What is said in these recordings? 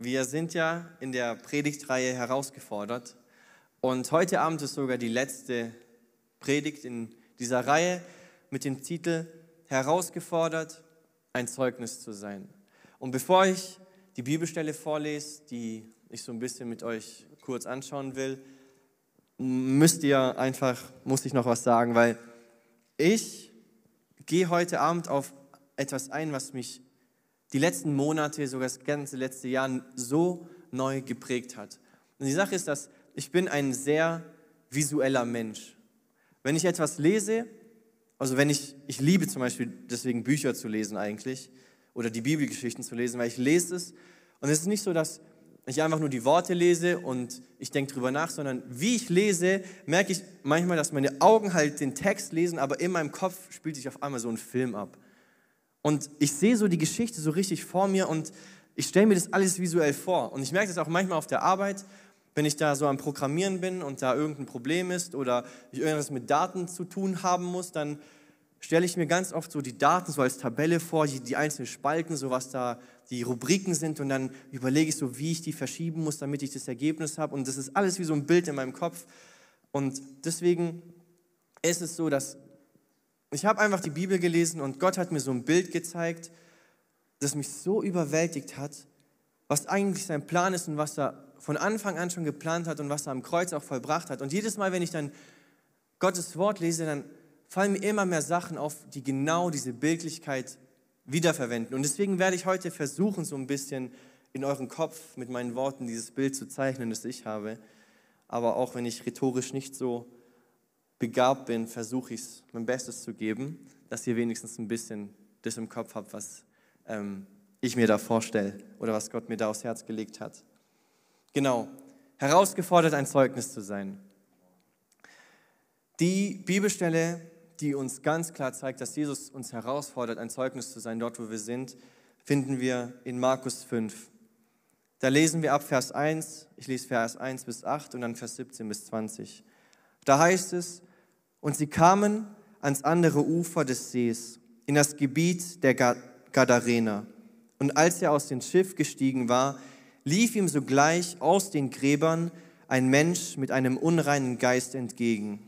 Wir sind ja in der Predigtreihe herausgefordert und heute Abend ist sogar die letzte Predigt in dieser Reihe mit dem Titel Herausgefordert, ein Zeugnis zu sein. Und bevor ich die Bibelstelle vorlese, die ich so ein bisschen mit euch kurz anschauen will, müsst ihr einfach, muss ich noch was sagen, weil ich gehe heute Abend auf etwas ein, was mich die letzten Monate, sogar das ganze letzte Jahr so neu geprägt hat. Und die Sache ist, dass ich bin ein sehr visueller Mensch. Wenn ich etwas lese, also wenn ich, ich liebe zum Beispiel deswegen Bücher zu lesen eigentlich oder die Bibelgeschichten zu lesen, weil ich lese es und es ist nicht so, dass ich einfach nur die Worte lese und ich denke drüber nach, sondern wie ich lese, merke ich manchmal, dass meine Augen halt den Text lesen, aber in meinem Kopf spielt sich auf einmal so ein Film ab. Und ich sehe so die Geschichte so richtig vor mir und ich stelle mir das alles visuell vor. Und ich merke das auch manchmal auf der Arbeit, wenn ich da so am Programmieren bin und da irgendein Problem ist oder ich irgendwas mit Daten zu tun haben muss, dann stelle ich mir ganz oft so die Daten so als Tabelle vor, die, einzelnen Spalten, so was da die Rubriken sind und dann überlege ich so, wie ich die verschieben muss, damit ich das Ergebnis habe. Und das ist alles wie so ein Bild in meinem Kopf. Und deswegen ist es so, dass ich habe einfach die Bibel gelesen und Gott hat mir so ein Bild gezeigt, das mich so überwältigt hat, was eigentlich sein Plan ist und was er von Anfang an schon geplant hat und was er am Kreuz auch vollbracht hat. Und jedes Mal, wenn ich dann Gottes Wort lese, dann fallen mir immer mehr Sachen auf, die genau diese Bildlichkeit wiederverwenden. Und deswegen werde ich heute versuchen, so ein bisschen in euren Kopf mit meinen Worten dieses Bild zu zeichnen, das ich habe. Aber auch wenn ich rhetorisch nicht so begabt bin, versuche ich es mein Bestes zu geben, dass ihr wenigstens ein bisschen das im Kopf habt, was ähm, ich mir da vorstelle oder was Gott mir da aufs Herz gelegt hat. Genau, herausgefordert, ein Zeugnis zu sein. Die Bibelstelle, die uns ganz klar zeigt, dass Jesus uns herausfordert, ein Zeugnis zu sein, dort wo wir sind, finden wir in Markus 5. Da lesen wir ab Vers 1, ich lese Vers 1 bis 8 und dann Vers 17 bis 20. Da heißt es, und sie kamen ans andere Ufer des Sees, in das Gebiet der Gadarener. Und als er aus dem Schiff gestiegen war, lief ihm sogleich aus den Gräbern ein Mensch mit einem unreinen Geist entgegen,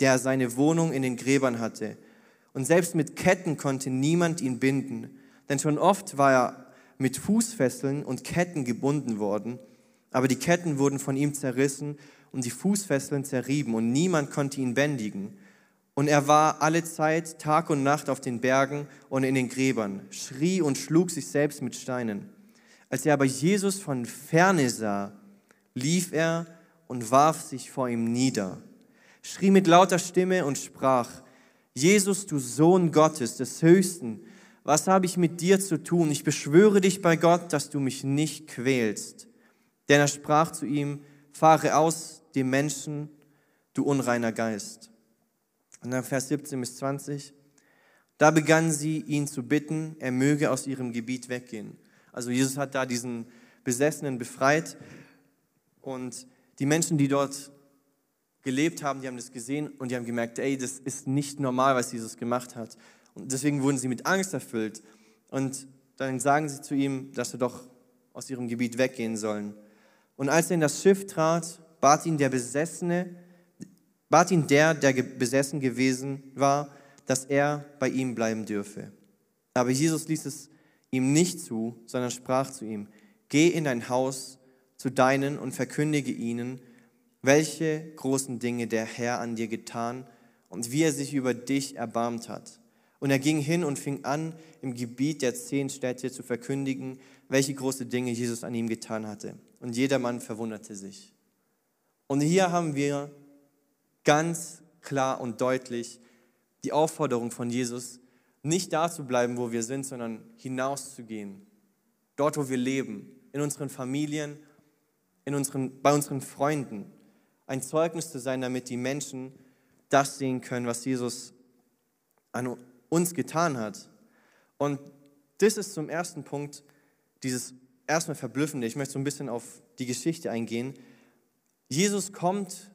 der seine Wohnung in den Gräbern hatte. Und selbst mit Ketten konnte niemand ihn binden, denn schon oft war er mit Fußfesseln und Ketten gebunden worden, aber die Ketten wurden von ihm zerrissen und die Fußfesseln zerrieben und niemand konnte ihn bändigen. Und er war alle Zeit Tag und Nacht auf den Bergen und in den Gräbern, schrie und schlug sich selbst mit Steinen. Als er aber Jesus von ferne sah, lief er und warf sich vor ihm nieder, schrie mit lauter Stimme und sprach, Jesus, du Sohn Gottes, des Höchsten, was habe ich mit dir zu tun? Ich beschwöre dich bei Gott, dass du mich nicht quälst. Denn er sprach zu ihm, fahre aus dem Menschen, du unreiner Geist. Und dann Vers 17 bis 20. Da begann sie ihn zu bitten, er möge aus ihrem Gebiet weggehen. Also Jesus hat da diesen Besessenen befreit und die Menschen, die dort gelebt haben, die haben das gesehen und die haben gemerkt, ey, das ist nicht normal, was Jesus gemacht hat. Und deswegen wurden sie mit Angst erfüllt. Und dann sagen sie zu ihm, dass sie doch aus ihrem Gebiet weggehen sollen. Und als er in das Schiff trat, bat ihn der Besessene, bat ihn der, der besessen gewesen war, dass er bei ihm bleiben dürfe. Aber Jesus ließ es ihm nicht zu, sondern sprach zu ihm, geh in dein Haus zu deinen und verkündige ihnen, welche großen Dinge der Herr an dir getan und wie er sich über dich erbarmt hat. Und er ging hin und fing an, im Gebiet der zehn Städte zu verkündigen, welche große Dinge Jesus an ihm getan hatte. Und jedermann verwunderte sich. Und hier haben wir ganz klar und deutlich die Aufforderung von Jesus, nicht da zu bleiben, wo wir sind, sondern hinauszugehen. Dort, wo wir leben, in unseren Familien, in unseren, bei unseren Freunden. Ein Zeugnis zu sein, damit die Menschen das sehen können, was Jesus an uns getan hat. Und das ist zum ersten Punkt dieses erstmal Verblüffende. Ich möchte so ein bisschen auf die Geschichte eingehen. Jesus kommt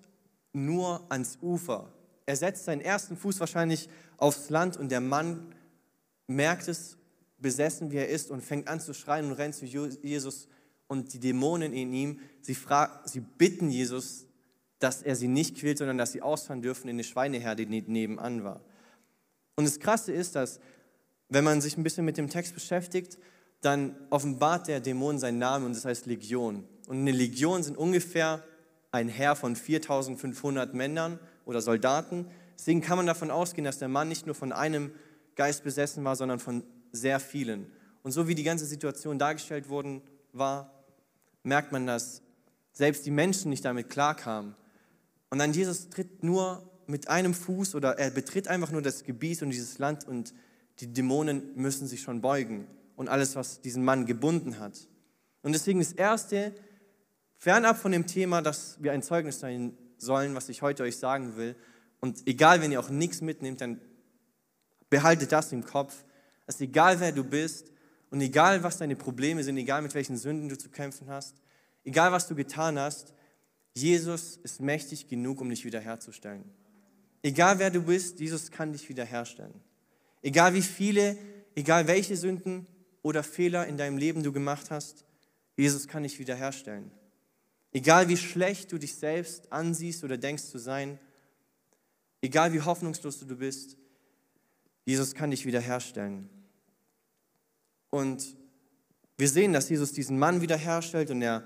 nur ans Ufer. Er setzt seinen ersten Fuß wahrscheinlich aufs Land und der Mann merkt es, besessen wie er ist, und fängt an zu schreien und rennt zu Jesus und die Dämonen in ihm, sie, sie bitten Jesus, dass er sie nicht quält, sondern dass sie ausfahren dürfen in eine Schweineherde, die nebenan war. Und das Krasse ist, dass, wenn man sich ein bisschen mit dem Text beschäftigt, dann offenbart der Dämon seinen Namen und das heißt Legion. Und eine Legion sind ungefähr ein Heer von 4500 Männern oder Soldaten. Deswegen kann man davon ausgehen, dass der Mann nicht nur von einem Geist besessen war, sondern von sehr vielen. Und so wie die ganze Situation dargestellt worden war, merkt man, dass selbst die Menschen nicht damit klarkamen. Und dann Jesus tritt nur mit einem Fuß oder er betritt einfach nur das Gebiet und dieses Land und die Dämonen müssen sich schon beugen und alles, was diesen Mann gebunden hat. Und deswegen das Erste, fernab von dem Thema, dass wir ein Zeugnis sein sollen, was ich heute euch sagen will, und egal, wenn ihr auch nichts mitnehmt, dann behaltet das im Kopf, dass egal wer du bist und egal was deine Probleme sind, egal mit welchen Sünden du zu kämpfen hast, egal was du getan hast, Jesus ist mächtig genug, um dich wiederherzustellen. Egal wer du bist, Jesus kann dich wiederherstellen. Egal wie viele, egal welche Sünden oder Fehler in deinem Leben du gemacht hast, Jesus kann dich wiederherstellen. Egal wie schlecht du dich selbst ansiehst oder denkst zu sein, egal wie hoffnungslos du bist, Jesus kann dich wiederherstellen. Und wir sehen, dass Jesus diesen Mann wiederherstellt und er,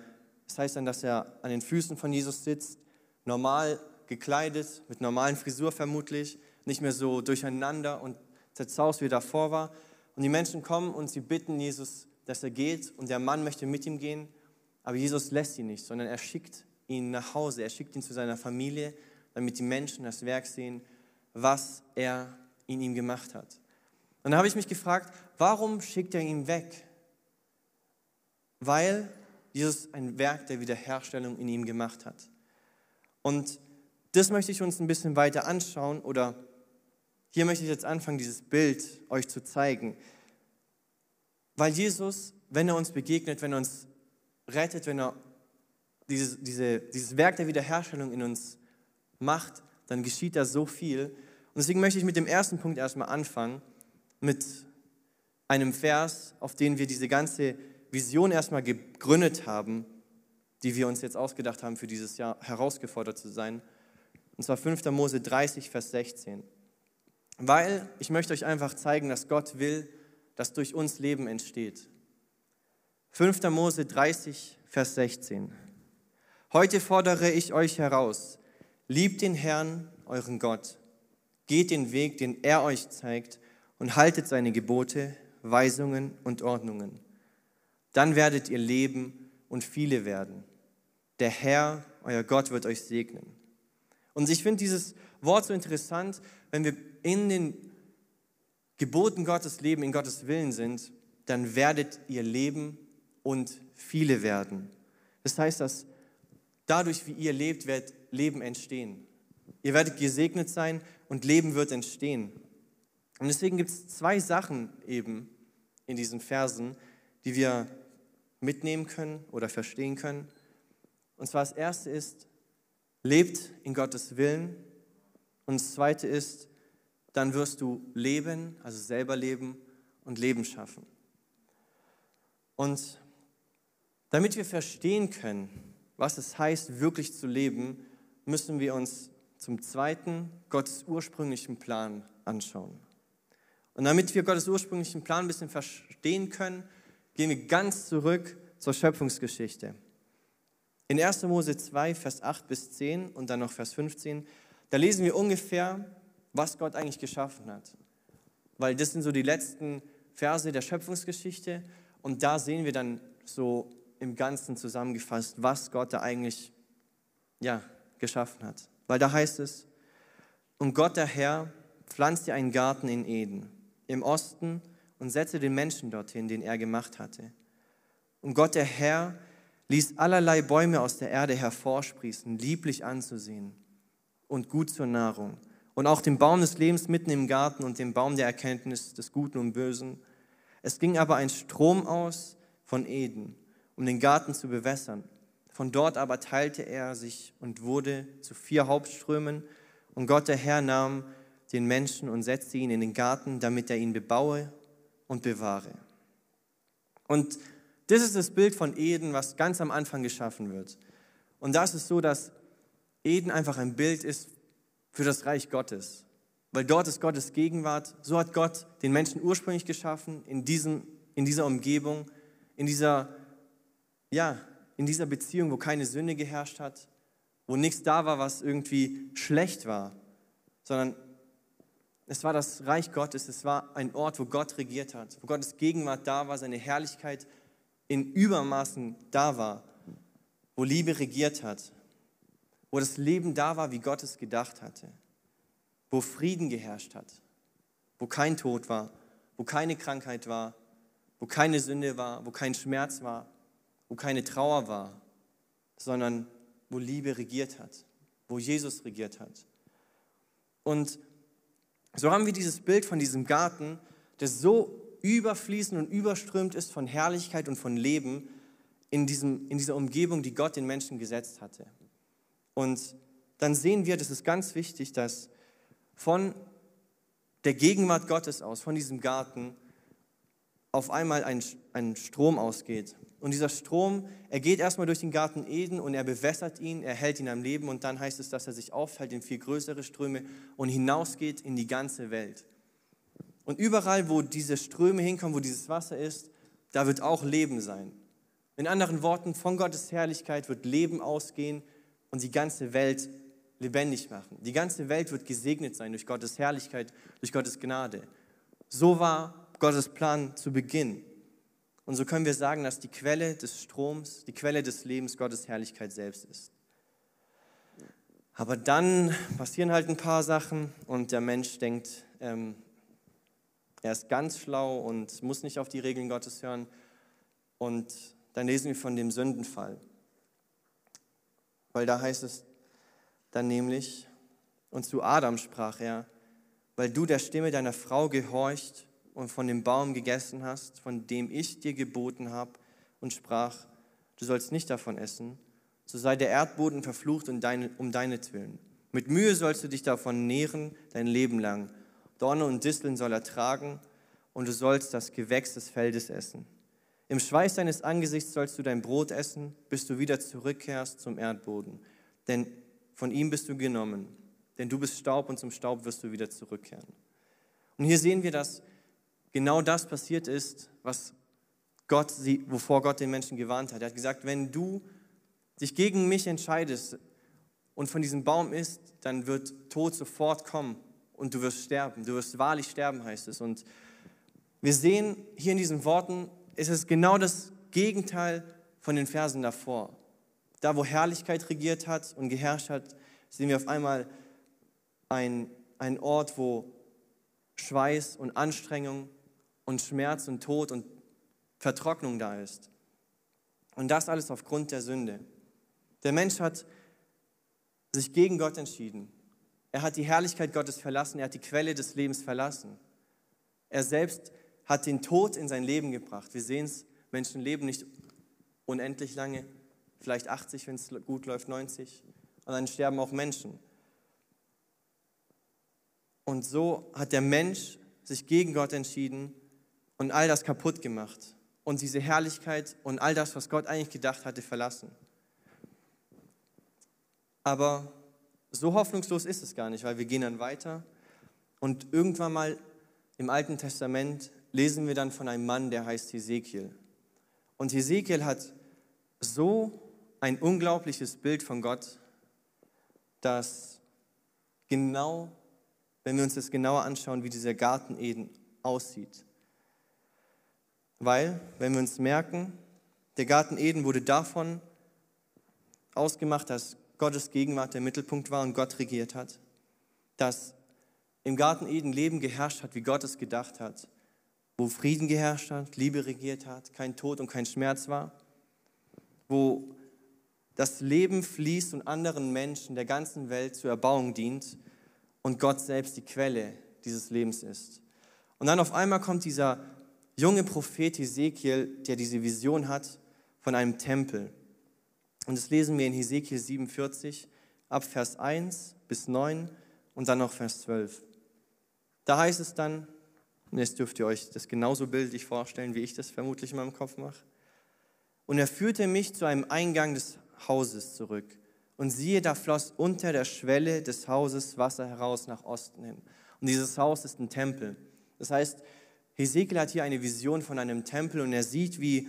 das heißt dann, dass er an den Füßen von Jesus sitzt, normal gekleidet, mit normalen Frisur vermutlich, nicht mehr so durcheinander und zerzaust, wie er davor war. Und die Menschen kommen und sie bitten Jesus, dass er geht und der Mann möchte mit ihm gehen, aber Jesus lässt ihn nicht, sondern er schickt ihn nach Hause, er schickt ihn zu seiner Familie, damit die Menschen das Werk sehen, was er in ihm gemacht hat. Und dann habe ich mich gefragt, warum schickt er ihn weg? Weil Jesus ein Werk der Wiederherstellung in ihm gemacht hat. Und das möchte ich uns ein bisschen weiter anschauen oder hier möchte ich jetzt anfangen, dieses Bild euch zu zeigen. Weil Jesus, wenn er uns begegnet, wenn er uns rettet, wenn er dieses, diese, dieses Werk der Wiederherstellung in uns macht, dann geschieht da so viel. Und deswegen möchte ich mit dem ersten Punkt erstmal anfangen, mit einem Vers, auf den wir diese ganze Vision erstmal gegründet haben, die wir uns jetzt ausgedacht haben, für dieses Jahr herausgefordert zu sein. Und zwar 5. Mose 30, Vers 16. Weil ich möchte euch einfach zeigen, dass Gott will, dass durch uns Leben entsteht. 5. Mose 30, Vers 16. Heute fordere ich euch heraus, liebt den Herrn, euren Gott, geht den Weg, den er euch zeigt, und haltet seine Gebote, Weisungen und Ordnungen. Dann werdet ihr leben und viele werden. Der Herr, euer Gott, wird euch segnen. Und ich finde dieses Wort so interessant, wenn wir in den Geboten Gottes leben, in Gottes Willen sind, dann werdet ihr leben und viele werden. Das heißt, dass dadurch, wie ihr lebt, wird Leben entstehen. Ihr werdet gesegnet sein und Leben wird entstehen. Und deswegen gibt es zwei Sachen eben in diesen Versen, die wir mitnehmen können oder verstehen können. Und zwar das erste ist, lebt in Gottes Willen. Und das zweite ist, dann wirst du leben, also selber leben und Leben schaffen. Und damit wir verstehen können, was es heißt, wirklich zu leben, müssen wir uns zum zweiten Gottes ursprünglichen Plan anschauen. Und damit wir Gottes ursprünglichen Plan ein bisschen verstehen können, gehen wir ganz zurück zur Schöpfungsgeschichte. In 1. Mose 2, Vers 8 bis 10 und dann noch Vers 15, da lesen wir ungefähr, was Gott eigentlich geschaffen hat. Weil das sind so die letzten Verse der Schöpfungsgeschichte und da sehen wir dann so im Ganzen zusammengefasst, was Gott da eigentlich ja, geschaffen hat. Weil da heißt es, und Gott der Herr pflanzte einen Garten in Eden im Osten und setzte den Menschen dorthin, den er gemacht hatte. Und Gott der Herr ließ allerlei Bäume aus der Erde hervorsprießen, lieblich anzusehen und gut zur Nahrung. Und auch den Baum des Lebens mitten im Garten und den Baum der Erkenntnis des Guten und Bösen. Es ging aber ein Strom aus von Eden, um den Garten zu bewässern. Von dort aber teilte er sich und wurde zu vier Hauptströmen. Und Gott der Herr nahm den Menschen und setzte ihn in den Garten, damit er ihn bebaue und bewahre. Und das ist das Bild von Eden, was ganz am Anfang geschaffen wird. Und das ist so, dass Eden einfach ein Bild ist für das Reich Gottes. Weil dort ist Gottes Gegenwart. So hat Gott den Menschen ursprünglich geschaffen, in, diesem, in dieser Umgebung, in dieser, ja, in dieser Beziehung, wo keine Sünde geherrscht hat, wo nichts da war, was irgendwie schlecht war, sondern es war das Reich Gottes, es war ein Ort, wo Gott regiert hat, wo Gottes Gegenwart da war, seine Herrlichkeit in Übermaßen da war, wo Liebe regiert hat, wo das Leben da war, wie Gott es gedacht hatte, wo Frieden geherrscht hat, wo kein Tod war, wo keine Krankheit war, wo keine Sünde war, wo kein Schmerz war, wo keine Trauer war, sondern wo Liebe regiert hat, wo Jesus regiert hat. Und so haben wir dieses Bild von diesem Garten, der so überfließend und überströmt ist von Herrlichkeit und von Leben in, diesem, in dieser Umgebung, die Gott den Menschen gesetzt hatte. Und dann sehen wir, das ist ganz wichtig, dass von der Gegenwart Gottes aus, von diesem Garten, auf einmal ein, ein Strom ausgeht. Und dieser Strom, er geht erstmal durch den Garten Eden und er bewässert ihn, er hält ihn am Leben und dann heißt es, dass er sich auffällt in viel größere Ströme und hinausgeht in die ganze Welt. Und überall, wo diese Ströme hinkommen, wo dieses Wasser ist, da wird auch Leben sein. In anderen Worten, von Gottes Herrlichkeit wird Leben ausgehen und die ganze Welt lebendig machen. Die ganze Welt wird gesegnet sein durch Gottes Herrlichkeit, durch Gottes Gnade. So war Gottes Plan zu Beginn. Und so können wir sagen, dass die Quelle des Stroms, die Quelle des Lebens Gottes Herrlichkeit selbst ist. Aber dann passieren halt ein paar Sachen und der Mensch denkt, ähm, er ist ganz schlau und muss nicht auf die Regeln Gottes hören. Und dann lesen wir von dem Sündenfall. Weil da heißt es dann nämlich, und zu Adam sprach er, weil du der Stimme deiner Frau gehorcht und von dem Baum gegessen hast, von dem ich dir geboten habe, und sprach, du sollst nicht davon essen, so sei der Erdboden verflucht um, deine, um deinetwillen. Mit Mühe sollst du dich davon nähren, dein Leben lang. Dorne und Disteln soll er tragen, und du sollst das Gewächs des Feldes essen. Im Schweiß deines Angesichts sollst du dein Brot essen, bis du wieder zurückkehrst zum Erdboden. Denn von ihm bist du genommen. Denn du bist Staub und zum Staub wirst du wieder zurückkehren. Und hier sehen wir, dass genau das passiert ist, was Gott, wovor Gott den Menschen gewarnt hat. Er hat gesagt, wenn du dich gegen mich entscheidest und von diesem Baum isst, dann wird Tod sofort kommen und du wirst sterben. Du wirst wahrlich sterben, heißt es. Und wir sehen hier in diesen Worten, ist es genau das Gegenteil von den Versen davor. Da, wo Herrlichkeit regiert hat und geherrscht hat, sehen wir auf einmal einen Ort, wo Schweiß und Anstrengung und Schmerz und Tod und Vertrocknung da ist. Und das alles aufgrund der Sünde. Der Mensch hat sich gegen Gott entschieden. Er hat die Herrlichkeit Gottes verlassen, er hat die Quelle des Lebens verlassen. Er selbst hat den Tod in sein Leben gebracht. Wir sehen es, Menschen leben nicht unendlich lange, vielleicht 80, wenn es gut läuft, 90. Und dann sterben auch Menschen. Und so hat der Mensch sich gegen Gott entschieden und all das kaputt gemacht und diese Herrlichkeit und all das, was Gott eigentlich gedacht hatte, verlassen. Aber so hoffnungslos ist es gar nicht, weil wir gehen dann weiter und irgendwann mal im Alten Testament lesen wir dann von einem Mann, der heißt Hesekiel. Und Hesekiel hat so ein unglaubliches Bild von Gott, dass genau, wenn wir uns das genauer anschauen, wie dieser Garten Eden aussieht, weil, wenn wir uns merken, der Garten Eden wurde davon ausgemacht, dass Gottes Gegenwart der Mittelpunkt war und Gott regiert hat. Dass im Garten Eden Leben geherrscht hat, wie Gott es gedacht hat. Wo Frieden geherrscht hat, Liebe regiert hat, kein Tod und kein Schmerz war. Wo das Leben fließt und anderen Menschen der ganzen Welt zur Erbauung dient und Gott selbst die Quelle dieses Lebens ist. Und dann auf einmal kommt dieser junge Prophet Hesekiel, der diese Vision hat von einem Tempel. Und das lesen wir in Hesekiel 47 ab Vers 1 bis 9 und dann noch Vers 12. Da heißt es dann, und jetzt dürft ihr euch das genauso bildlich vorstellen, wie ich das vermutlich in meinem Kopf mache. Und er führte mich zu einem Eingang des Hauses zurück. Und siehe, da floss unter der Schwelle des Hauses Wasser heraus nach Osten hin. Und dieses Haus ist ein Tempel. Das heißt, Hesekiel hat hier eine Vision von einem Tempel und er sieht, wie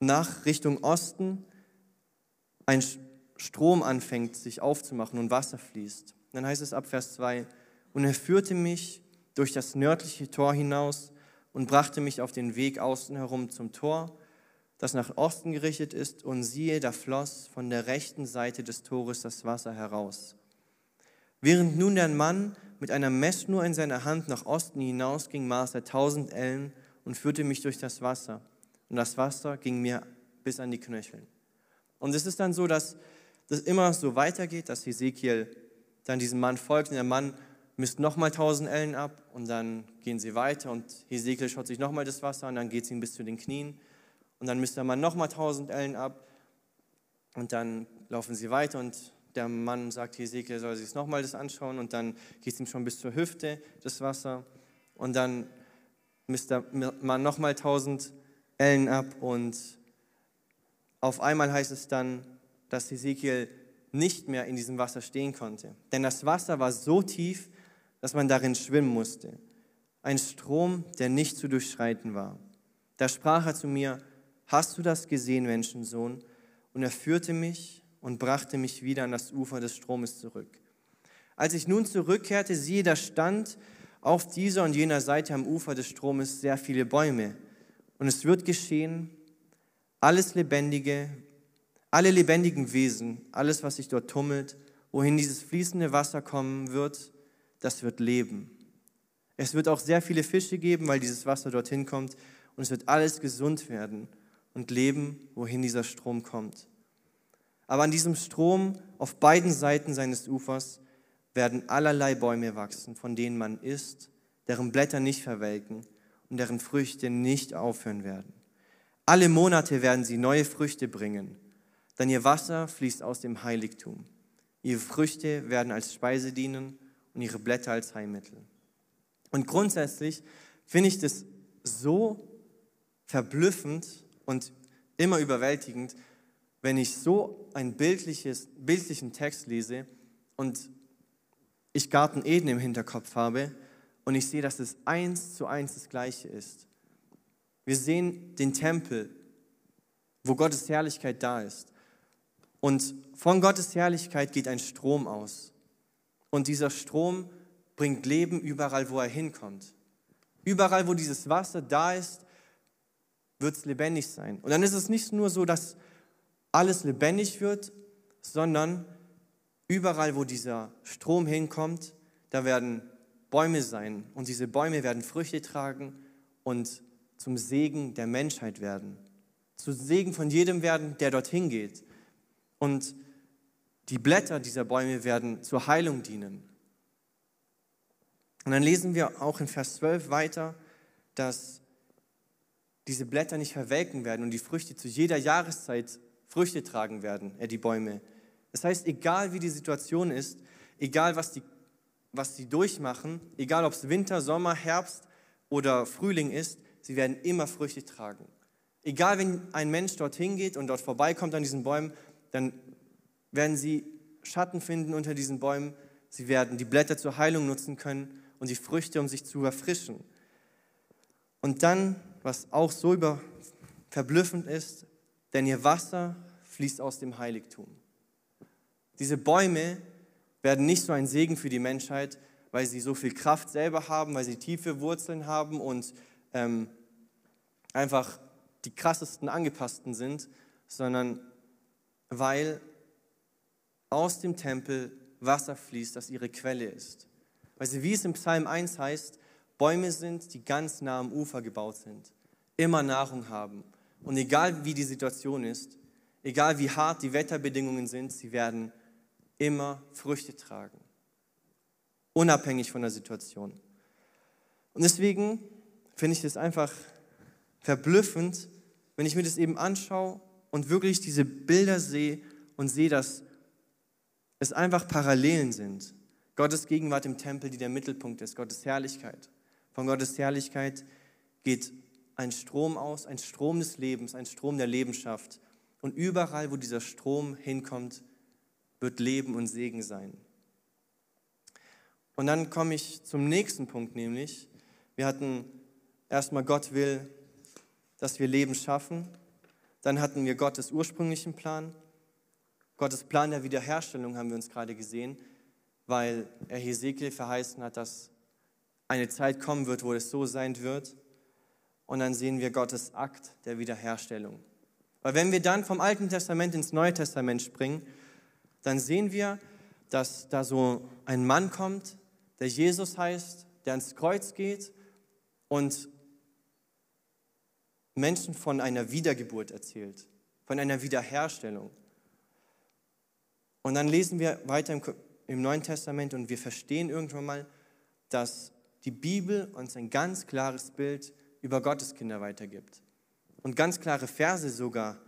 nach Richtung Osten ein Strom anfängt, sich aufzumachen und Wasser fließt. Dann heißt es ab Vers 2, und er führte mich durch das nördliche Tor hinaus und brachte mich auf den Weg außen herum zum Tor, das nach Osten gerichtet ist, und siehe, da floss von der rechten Seite des Tores das Wasser heraus. Während nun der Mann mit einer Messschnur in seiner Hand nach Osten hinausging, maß er tausend Ellen und führte mich durch das Wasser. Und das Wasser ging mir bis an die Knöchel. Und es ist dann so, dass das immer so weitergeht, dass Ezekiel dann diesem Mann folgt und der Mann misst nochmal tausend Ellen ab und dann gehen sie weiter und Ezekiel schaut sich nochmal das Wasser an, dann geht es ihm bis zu den Knien und dann misst der Mann nochmal tausend Ellen ab und dann laufen sie weiter und der Mann sagt Ezekiel soll sich nochmal das anschauen und dann es ihm schon bis zur Hüfte das Wasser und dann misst der Mann nochmal tausend Ellen ab und auf einmal heißt es dann, dass Ezekiel nicht mehr in diesem Wasser stehen konnte. Denn das Wasser war so tief, dass man darin schwimmen musste. Ein Strom, der nicht zu durchschreiten war. Da sprach er zu mir, hast du das gesehen, Menschensohn? Und er führte mich und brachte mich wieder an das Ufer des Stromes zurück. Als ich nun zurückkehrte, siehe, da stand auf dieser und jener Seite am Ufer des Stromes sehr viele Bäume. Und es wird geschehen, alles Lebendige alle lebendigen Wesen, alles, was sich dort tummelt, wohin dieses fließende Wasser kommen wird, das wird leben. Es wird auch sehr viele Fische geben, weil dieses Wasser dorthin kommt. Und es wird alles gesund werden und leben, wohin dieser Strom kommt. Aber an diesem Strom auf beiden Seiten seines Ufers werden allerlei Bäume wachsen, von denen man isst, deren Blätter nicht verwelken und deren Früchte nicht aufhören werden. Alle Monate werden sie neue Früchte bringen denn ihr Wasser fließt aus dem Heiligtum. Ihre Früchte werden als Speise dienen und ihre Blätter als Heilmittel. Und grundsätzlich finde ich das so verblüffend und immer überwältigend, wenn ich so einen bildlichen Text lese und ich Garten Eden im Hinterkopf habe und ich sehe, dass es eins zu eins das Gleiche ist. Wir sehen den Tempel, wo Gottes Herrlichkeit da ist. Und von Gottes Herrlichkeit geht ein Strom aus. Und dieser Strom bringt Leben überall, wo er hinkommt. Überall, wo dieses Wasser da ist, wird es lebendig sein. Und dann ist es nicht nur so, dass alles lebendig wird, sondern überall, wo dieser Strom hinkommt, da werden Bäume sein. Und diese Bäume werden Früchte tragen und zum Segen der Menschheit werden. Zum Segen von jedem werden, der dorthin geht. Und die Blätter dieser Bäume werden zur Heilung dienen. Und dann lesen wir auch in Vers 12 weiter, dass diese Blätter nicht verwelken werden und die Früchte zu jeder Jahreszeit Früchte tragen werden, äh, die Bäume. Das heißt, egal wie die Situation ist, egal was die, was sie durchmachen, egal ob es Winter, Sommer, Herbst oder Frühling ist, sie werden immer Früchte tragen. Egal, wenn ein Mensch dorthin geht und dort vorbeikommt an diesen Bäumen dann werden sie Schatten finden unter diesen Bäumen. Sie werden die Blätter zur Heilung nutzen können und die Früchte, um sich zu erfrischen. Und dann, was auch so über verblüffend ist, denn ihr Wasser fließt aus dem Heiligtum. Diese Bäume werden nicht so ein Segen für die Menschheit, weil sie so viel Kraft selber haben, weil sie tiefe Wurzeln haben und ähm, einfach die krassesten angepassten sind, sondern weil aus dem Tempel Wasser fließt, das ihre Quelle ist. Weil sie, wie es im Psalm 1 heißt, Bäume sind, die ganz nah am Ufer gebaut sind, immer Nahrung haben. Und egal wie die Situation ist, egal wie hart die Wetterbedingungen sind, sie werden immer Früchte tragen. Unabhängig von der Situation. Und deswegen finde ich das einfach verblüffend, wenn ich mir das eben anschaue und wirklich diese Bilder sehe und sehe, dass es einfach Parallelen sind. Gottes Gegenwart im Tempel, die der Mittelpunkt ist, Gottes Herrlichkeit. Von Gottes Herrlichkeit geht ein Strom aus, ein Strom des Lebens, ein Strom der Lebenschaft. Und überall, wo dieser Strom hinkommt, wird Leben und Segen sein. Und dann komme ich zum nächsten Punkt, nämlich, wir hatten erstmal Gott will, dass wir Leben schaffen. Dann hatten wir Gottes ursprünglichen Plan. Gottes Plan der Wiederherstellung haben wir uns gerade gesehen, weil er Hesekiel verheißen hat, dass eine Zeit kommen wird, wo es so sein wird. Und dann sehen wir Gottes Akt der Wiederherstellung. Weil wenn wir dann vom Alten Testament ins Neue Testament springen, dann sehen wir, dass da so ein Mann kommt, der Jesus heißt, der ans Kreuz geht und Menschen von einer Wiedergeburt erzählt, von einer Wiederherstellung. Und dann lesen wir weiter im, im Neuen Testament und wir verstehen irgendwann mal, dass die Bibel uns ein ganz klares Bild über Gottes Kinder weitergibt. Und ganz klare Verse sogar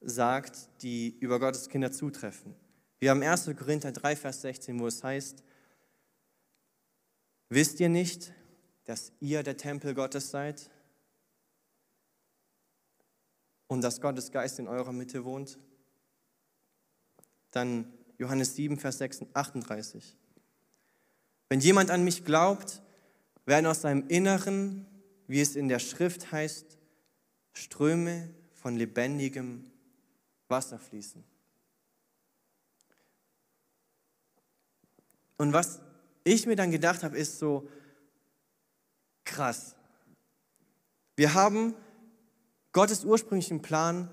sagt, die über Gottes Kinder zutreffen. Wir haben 1. Korinther 3, Vers 16, wo es heißt, wisst ihr nicht, dass ihr der Tempel Gottes seid und dass Gottes Geist in eurer Mitte wohnt? Dann Johannes 7, Vers 38. Wenn jemand an mich glaubt, werden aus seinem Inneren wie es in der Schrift heißt, Ströme von lebendigem Wasser fließen. Und was ich mir dann gedacht habe, ist so krass. Wir haben Gottes ursprünglichen Plan,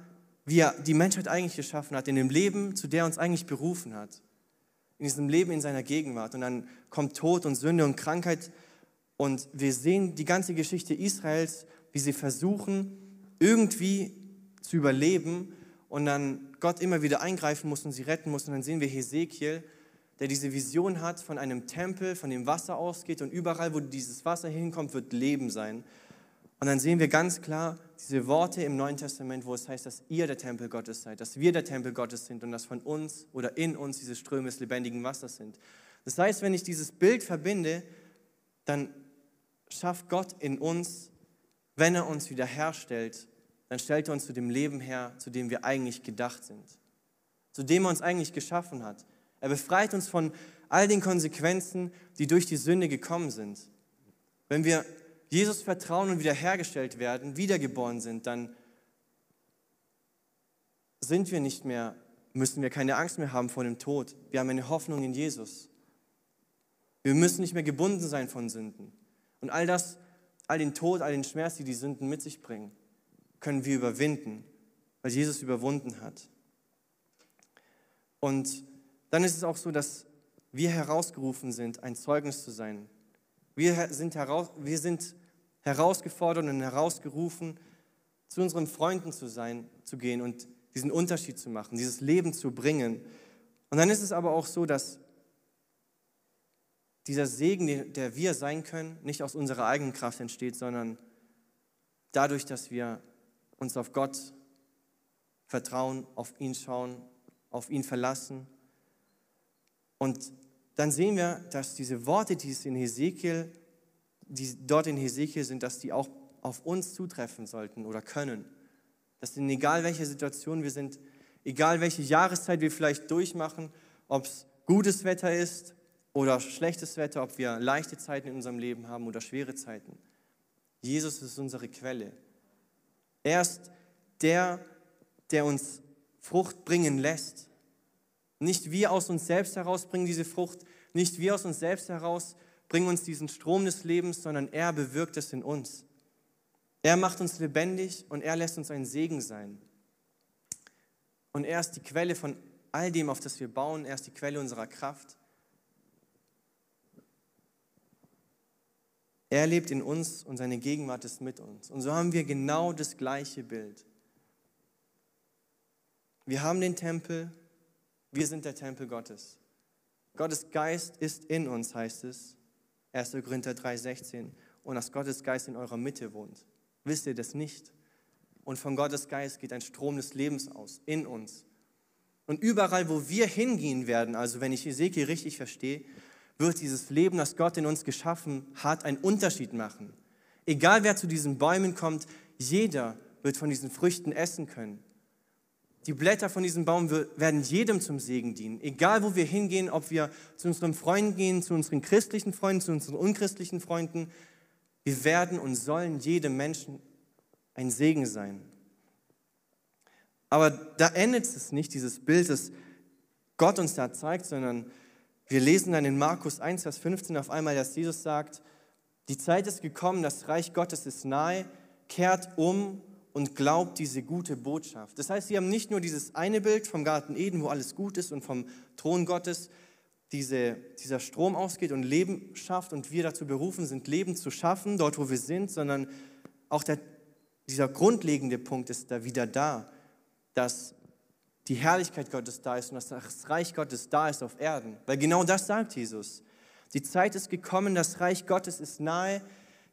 wie er die Menschheit eigentlich geschaffen hat, in dem Leben, zu der er uns eigentlich berufen hat. In diesem Leben in seiner Gegenwart. Und dann kommt Tod und Sünde und Krankheit und wir sehen die ganze Geschichte Israels, wie sie versuchen, irgendwie zu überleben und dann Gott immer wieder eingreifen muss und sie retten muss. Und dann sehen wir Hesekiel, der diese Vision hat von einem Tempel, von dem Wasser ausgeht und überall, wo dieses Wasser hinkommt, wird Leben sein. Und dann sehen wir ganz klar diese Worte im Neuen Testament, wo es heißt, dass ihr der Tempel Gottes seid, dass wir der Tempel Gottes sind und dass von uns oder in uns diese Ströme des lebendigen Wassers sind. Das heißt, wenn ich dieses Bild verbinde, dann schafft Gott in uns, wenn er uns wiederherstellt, dann stellt er uns zu dem Leben her, zu dem wir eigentlich gedacht sind, zu dem er uns eigentlich geschaffen hat. Er befreit uns von all den Konsequenzen, die durch die Sünde gekommen sind. Wenn wir Jesus vertrauen und wiederhergestellt werden, wiedergeboren sind, dann sind wir nicht mehr, müssen wir keine Angst mehr haben vor dem Tod. Wir haben eine Hoffnung in Jesus. Wir müssen nicht mehr gebunden sein von Sünden. Und all das, all den Tod, all den Schmerz, die die Sünden mit sich bringen, können wir überwinden, weil Jesus überwunden hat. Und dann ist es auch so, dass wir herausgerufen sind, ein Zeugnis zu sein. Wir sind, heraus, wir sind herausgefordert und herausgerufen, zu unseren Freunden zu sein, zu gehen und diesen Unterschied zu machen, dieses Leben zu bringen. Und dann ist es aber auch so, dass dieser Segen, der wir sein können, nicht aus unserer eigenen Kraft entsteht, sondern dadurch, dass wir uns auf Gott vertrauen, auf ihn schauen, auf ihn verlassen. Und dann sehen wir, dass diese Worte, die es in Hesekiel, die dort in Hesekiel sind, dass die auch auf uns zutreffen sollten oder können. Dass in egal welcher Situation wir sind, egal welche Jahreszeit wir vielleicht durchmachen, ob es gutes Wetter ist oder schlechtes Wetter, ob wir leichte Zeiten in unserem Leben haben oder schwere Zeiten. Jesus ist unsere Quelle. Er ist der, der uns Frucht bringen lässt. Nicht wir aus uns selbst heraus bringen diese Frucht, nicht wir aus uns selbst heraus bringen uns diesen Strom des Lebens, sondern er bewirkt es in uns. Er macht uns lebendig und er lässt uns ein Segen sein. Und er ist die Quelle von all dem, auf das wir bauen. Er ist die Quelle unserer Kraft. Er lebt in uns und seine Gegenwart ist mit uns. Und so haben wir genau das gleiche Bild. Wir haben den Tempel, wir sind der Tempel Gottes. Gottes Geist ist in uns, heißt es, 1. Korinther 3,16, und dass Gottes Geist in eurer Mitte wohnt. Wisst ihr das nicht? Und von Gottes Geist geht ein Strom des Lebens aus, in uns. Und überall, wo wir hingehen werden, also wenn ich Ezekiel richtig verstehe, wird dieses Leben, das Gott in uns geschaffen hat, einen Unterschied machen. Egal wer zu diesen Bäumen kommt, jeder wird von diesen Früchten essen können. Die Blätter von diesem Baum werden jedem zum Segen dienen. Egal wo wir hingehen, ob wir zu unseren Freunden gehen, zu unseren christlichen Freunden, zu unseren unchristlichen Freunden, wir werden und sollen jedem Menschen ein Segen sein. Aber da endet es nicht, dieses Bild, das Gott uns da zeigt, sondern wir lesen dann in Markus 1, Vers 15 auf einmal, dass Jesus sagt, die Zeit ist gekommen, das Reich Gottes ist nahe, kehrt um und glaubt diese gute Botschaft. Das heißt, sie haben nicht nur dieses eine Bild vom Garten Eden, wo alles gut ist und vom Thron Gottes diese, dieser Strom ausgeht und Leben schafft und wir dazu berufen sind, Leben zu schaffen, dort wo wir sind, sondern auch der, dieser grundlegende Punkt ist da wieder da, dass die Herrlichkeit Gottes da ist und dass das Reich Gottes da ist auf Erden. Weil genau das sagt Jesus. Die Zeit ist gekommen, das Reich Gottes ist nahe,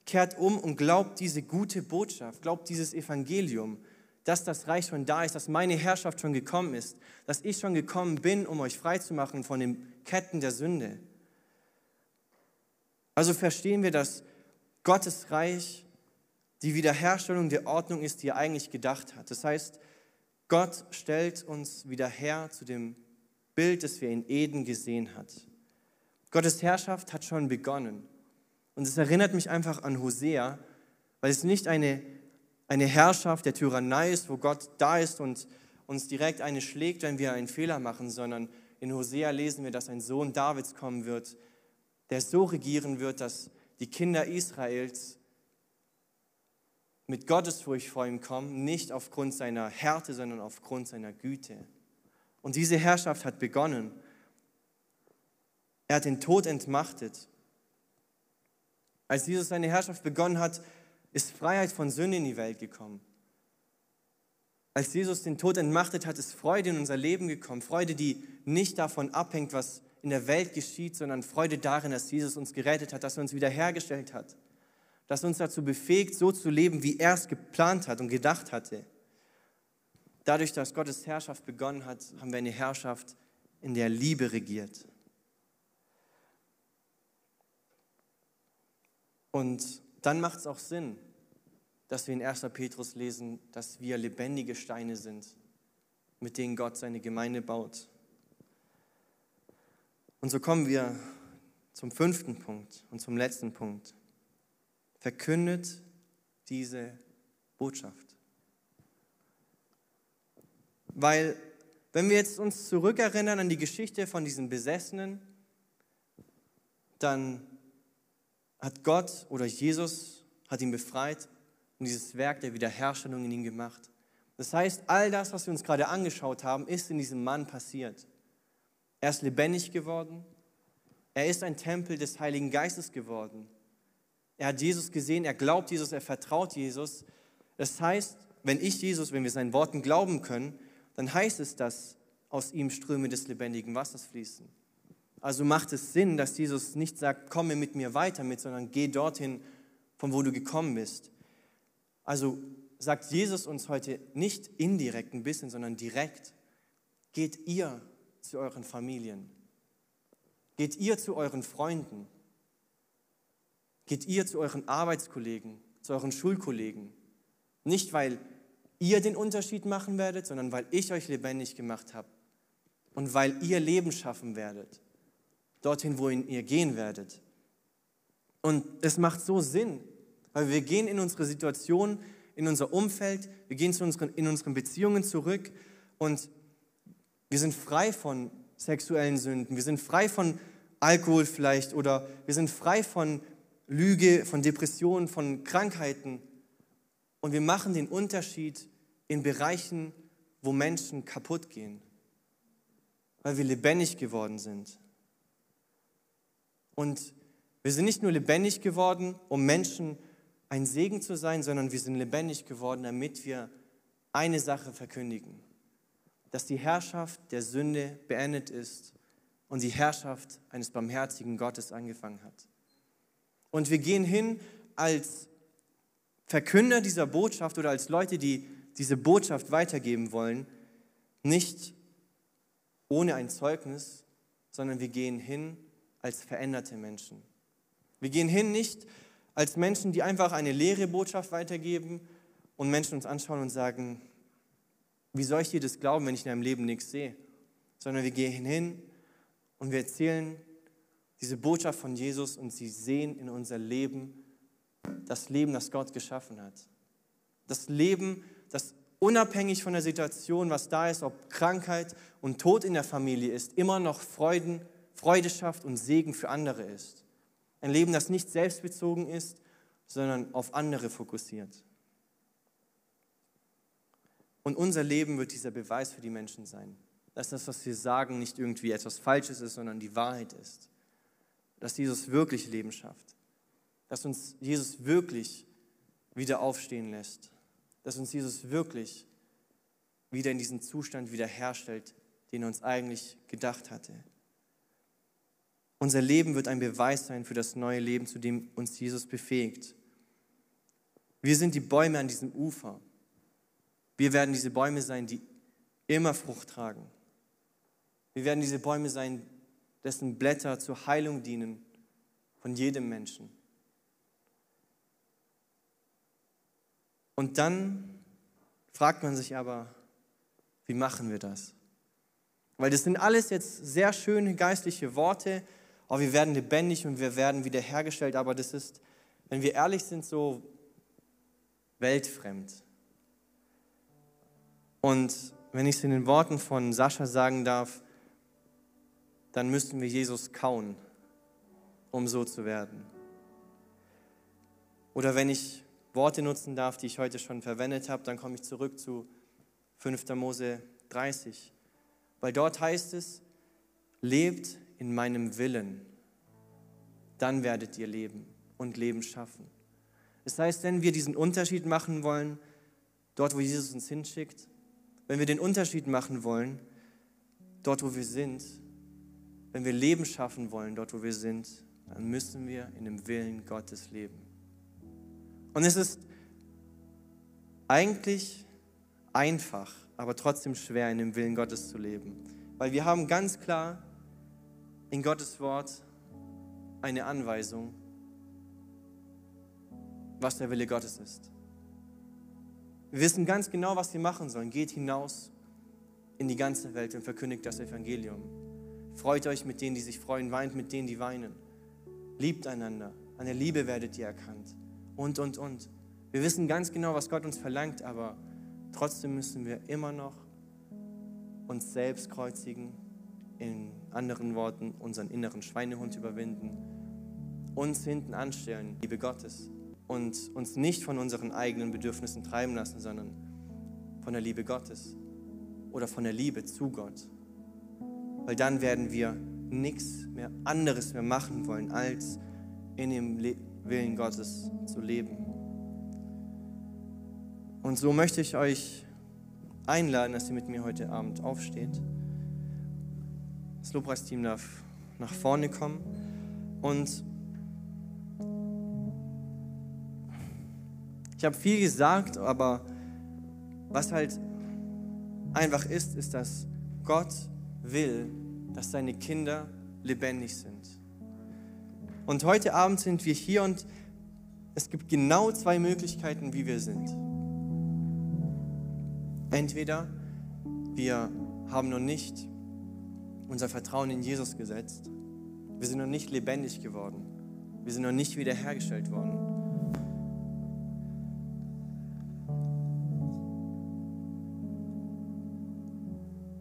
kehrt um und glaubt diese gute Botschaft, glaubt dieses Evangelium, dass das Reich schon da ist, dass meine Herrschaft schon gekommen ist, dass ich schon gekommen bin, um euch freizumachen von den Ketten der Sünde. Also verstehen wir, dass Gottes Reich die Wiederherstellung der Ordnung ist, die er eigentlich gedacht hat. Das heißt, Gott stellt uns wieder her zu dem Bild, das wir in Eden gesehen hat. Gottes Herrschaft hat schon begonnen. Und es erinnert mich einfach an Hosea, weil es nicht eine, eine Herrschaft der Tyrannei ist, wo Gott da ist und uns direkt eine schlägt, wenn wir einen Fehler machen, sondern in Hosea lesen wir, dass ein Sohn Davids kommen wird, der so regieren wird, dass die Kinder Israels mit Gottesfurcht vor ihm kommen, nicht aufgrund seiner Härte, sondern aufgrund seiner Güte. Und diese Herrschaft hat begonnen. Er hat den Tod entmachtet als Jesus seine Herrschaft begonnen hat, ist Freiheit von Sünde in die Welt gekommen. Als Jesus den Tod entmachtet hat, ist Freude in unser Leben gekommen. Freude, die nicht davon abhängt, was in der Welt geschieht, sondern Freude darin, dass Jesus uns gerettet hat, dass er uns wiederhergestellt hat, dass er uns dazu befähigt, so zu leben, wie er es geplant hat und gedacht hatte. Dadurch, dass Gottes Herrschaft begonnen hat, haben wir eine Herrschaft, in der Liebe regiert. Und dann macht es auch Sinn, dass wir in 1. Petrus lesen, dass wir lebendige Steine sind, mit denen Gott seine Gemeinde baut. Und so kommen wir zum fünften Punkt und zum letzten Punkt. Verkündet diese Botschaft. Weil, wenn wir jetzt uns zurückerinnern an die Geschichte von diesen Besessenen, dann hat Gott oder Jesus hat ihn befreit und dieses Werk der Wiederherstellung in ihm gemacht. Das heißt, all das, was wir uns gerade angeschaut haben, ist in diesem Mann passiert. Er ist lebendig geworden. Er ist ein Tempel des Heiligen Geistes geworden. Er hat Jesus gesehen, er glaubt Jesus, er vertraut Jesus. Das heißt, wenn ich Jesus, wenn wir seinen Worten glauben können, dann heißt es, dass aus ihm Ströme des lebendigen Wassers fließen. Also macht es Sinn, dass Jesus nicht sagt, komme mit mir weiter mit, sondern geh dorthin, von wo du gekommen bist. Also sagt Jesus uns heute nicht indirekt ein bisschen, sondern direkt, geht ihr zu euren Familien, geht ihr zu euren Freunden, geht ihr zu euren Arbeitskollegen, zu euren Schulkollegen. Nicht, weil ihr den Unterschied machen werdet, sondern weil ich euch lebendig gemacht habe und weil ihr Leben schaffen werdet dorthin, wohin ihr gehen werdet. Und es macht so Sinn, weil wir gehen in unsere Situation, in unser Umfeld, wir gehen zu unseren, in unseren Beziehungen zurück und wir sind frei von sexuellen Sünden, wir sind frei von Alkohol vielleicht oder wir sind frei von Lüge, von Depressionen, von Krankheiten. Und wir machen den Unterschied in Bereichen, wo Menschen kaputt gehen, weil wir lebendig geworden sind. Und wir sind nicht nur lebendig geworden, um Menschen ein Segen zu sein, sondern wir sind lebendig geworden, damit wir eine Sache verkündigen, dass die Herrschaft der Sünde beendet ist und die Herrschaft eines barmherzigen Gottes angefangen hat. Und wir gehen hin als Verkünder dieser Botschaft oder als Leute, die diese Botschaft weitergeben wollen, nicht ohne ein Zeugnis, sondern wir gehen hin als veränderte Menschen. Wir gehen hin nicht als Menschen, die einfach eine leere Botschaft weitergeben und Menschen uns anschauen und sagen, wie soll ich dir das glauben, wenn ich in deinem Leben nichts sehe? Sondern wir gehen hin und wir erzählen diese Botschaft von Jesus und sie sehen in unser Leben das Leben, das Gott geschaffen hat. Das Leben, das unabhängig von der Situation, was da ist, ob Krankheit und Tod in der Familie ist, immer noch Freuden, Freude schafft und Segen für andere ist. Ein Leben, das nicht selbstbezogen ist, sondern auf andere fokussiert. Und unser Leben wird dieser Beweis für die Menschen sein, dass das, was wir sagen, nicht irgendwie etwas Falsches ist, sondern die Wahrheit ist. Dass Jesus wirklich Leben schafft. Dass uns Jesus wirklich wieder aufstehen lässt. Dass uns Jesus wirklich wieder in diesen Zustand wiederherstellt, den er uns eigentlich gedacht hatte. Unser Leben wird ein Beweis sein für das neue Leben, zu dem uns Jesus befähigt. Wir sind die Bäume an diesem Ufer. Wir werden diese Bäume sein, die immer Frucht tragen. Wir werden diese Bäume sein, dessen Blätter zur Heilung dienen von jedem Menschen. Und dann fragt man sich aber, wie machen wir das? Weil das sind alles jetzt sehr schöne geistliche Worte, oh, wir werden lebendig und wir werden wiederhergestellt, aber das ist, wenn wir ehrlich sind, so weltfremd. Und wenn ich es in den Worten von Sascha sagen darf, dann müssten wir Jesus kauen, um so zu werden. Oder wenn ich Worte nutzen darf, die ich heute schon verwendet habe, dann komme ich zurück zu 5. Mose 30. Weil dort heißt es, lebt in meinem Willen, dann werdet ihr leben und Leben schaffen. Das heißt, wenn wir diesen Unterschied machen wollen, dort wo Jesus uns hinschickt, wenn wir den Unterschied machen wollen, dort wo wir sind, wenn wir Leben schaffen wollen, dort wo wir sind, dann müssen wir in dem Willen Gottes leben. Und es ist eigentlich einfach, aber trotzdem schwer, in dem Willen Gottes zu leben. Weil wir haben ganz klar in Gottes Wort eine Anweisung, was der Wille Gottes ist. Wir wissen ganz genau, was wir machen sollen. Geht hinaus in die ganze Welt und verkündigt das Evangelium. Freut euch mit denen, die sich freuen, weint mit denen, die weinen. Liebt einander. An der Liebe werdet ihr erkannt. Und, und, und. Wir wissen ganz genau, was Gott uns verlangt, aber trotzdem müssen wir immer noch uns selbst kreuzigen in anderen Worten unseren inneren Schweinehund überwinden, uns hinten anstellen, Liebe Gottes, und uns nicht von unseren eigenen Bedürfnissen treiben lassen, sondern von der Liebe Gottes oder von der Liebe zu Gott. Weil dann werden wir nichts mehr anderes mehr machen wollen, als in dem Willen Gottes zu leben. Und so möchte ich euch einladen, dass ihr mit mir heute Abend aufsteht. Das Lobpreisteam darf nach vorne kommen. Und ich habe viel gesagt, aber was halt einfach ist, ist, dass Gott will, dass seine Kinder lebendig sind. Und heute Abend sind wir hier und es gibt genau zwei Möglichkeiten, wie wir sind. Entweder wir haben noch nicht unser Vertrauen in Jesus gesetzt. Wir sind noch nicht lebendig geworden. Wir sind noch nicht wiederhergestellt worden.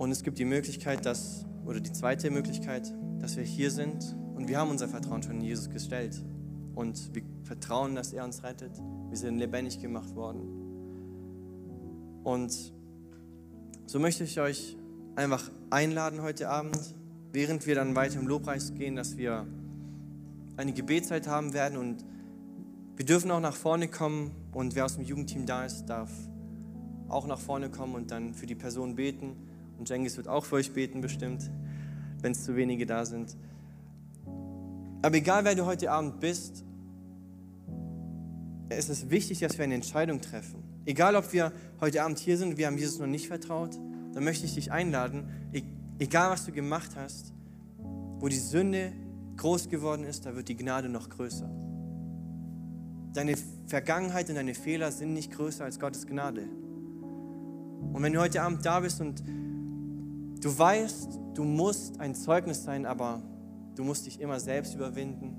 Und es gibt die Möglichkeit, dass, oder die zweite Möglichkeit, dass wir hier sind und wir haben unser Vertrauen schon in Jesus gestellt. Und wir vertrauen, dass er uns rettet. Wir sind lebendig gemacht worden. Und so möchte ich euch einfach einladen heute Abend, während wir dann weiter im Lobpreis gehen, dass wir eine Gebetszeit haben werden und wir dürfen auch nach vorne kommen und wer aus dem Jugendteam da ist, darf auch nach vorne kommen und dann für die Person beten. Und Jengis wird auch für euch beten bestimmt, wenn es zu wenige da sind. Aber egal, wer du heute Abend bist, es ist wichtig, dass wir eine Entscheidung treffen. Egal, ob wir heute Abend hier sind wir haben Jesus noch nicht vertraut, dann möchte ich dich einladen, e-, egal was du gemacht hast, wo die Sünde groß geworden ist, da wird die Gnade noch größer. Deine Vergangenheit und deine Fehler sind nicht größer als Gottes Gnade. Und wenn du heute Abend da bist und du weißt, du musst ein Zeugnis sein, aber du musst dich immer selbst überwinden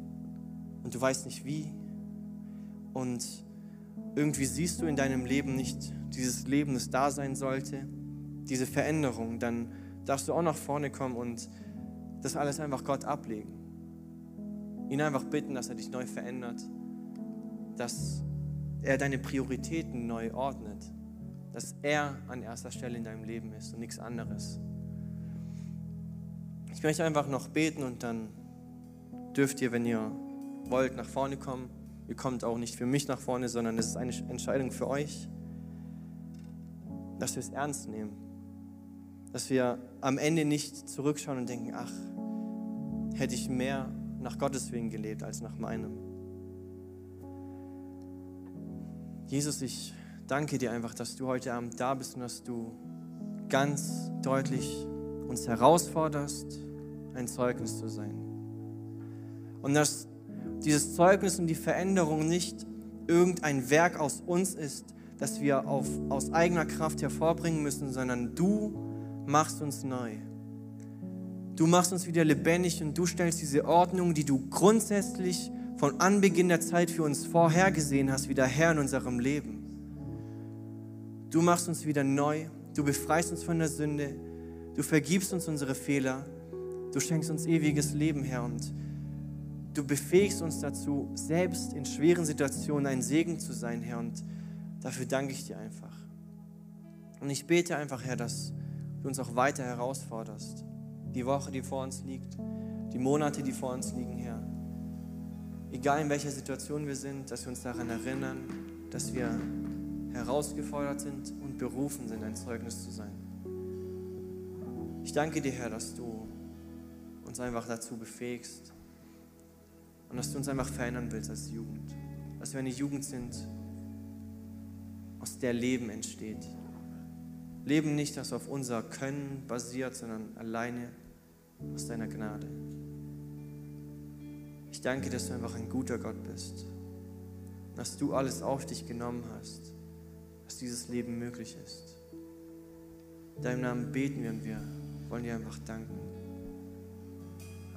und du weißt nicht wie und irgendwie siehst du in deinem Leben nicht dieses Leben, das da sein sollte, diese Veränderung, dann darfst du auch nach vorne kommen und das alles einfach Gott ablegen. Ihn einfach bitten, dass er dich neu verändert, dass er deine Prioritäten neu ordnet, dass er an erster Stelle in deinem Leben ist und nichts anderes. Ich möchte einfach noch beten und dann dürft ihr, wenn ihr wollt, nach vorne kommen. Ihr kommt auch nicht für mich nach vorne, sondern es ist eine Entscheidung für euch, dass wir es ernst nehmen. Dass wir am Ende nicht zurückschauen und denken, ach, hätte ich mehr nach Gottes Willen gelebt als nach meinem. Jesus, ich danke dir einfach, dass du heute Abend da bist und dass du ganz deutlich uns herausforderst, ein Zeugnis zu sein. Und dass dieses Zeugnis und die Veränderung nicht irgendein Werk aus uns ist, das wir auf, aus eigener Kraft hervorbringen müssen, sondern du machst uns neu. Du machst uns wieder lebendig und du stellst diese Ordnung, die du grundsätzlich von Anbeginn der Zeit für uns vorhergesehen hast, wieder her in unserem Leben. Du machst uns wieder neu, du befreist uns von der Sünde, du vergibst uns unsere Fehler, du schenkst uns ewiges Leben, Herr, und du befähigst uns dazu, selbst in schweren Situationen ein Segen zu sein, Herr. Und dafür danke ich dir einfach. Und ich bete einfach, Herr, dass du uns auch weiter herausforderst. Die Woche, die vor uns liegt, die Monate, die vor uns liegen, Herr. Egal in welcher Situation wir sind, dass wir uns daran erinnern, dass wir herausgefordert sind und berufen sind, ein Zeugnis zu sein. Ich danke dir, Herr, dass du uns einfach dazu befähigst, und dass du uns einfach verändern willst als Jugend. Dass wir eine Jugend sind, aus der Leben entsteht. Leben nicht, das auf unser Können basiert, sondern alleine aus deiner Gnade. Ich danke, dass du einfach ein guter Gott bist. Dass du alles auf dich genommen hast, dass dieses Leben möglich ist. In deinem Namen beten wir und wir wollen dir einfach danken.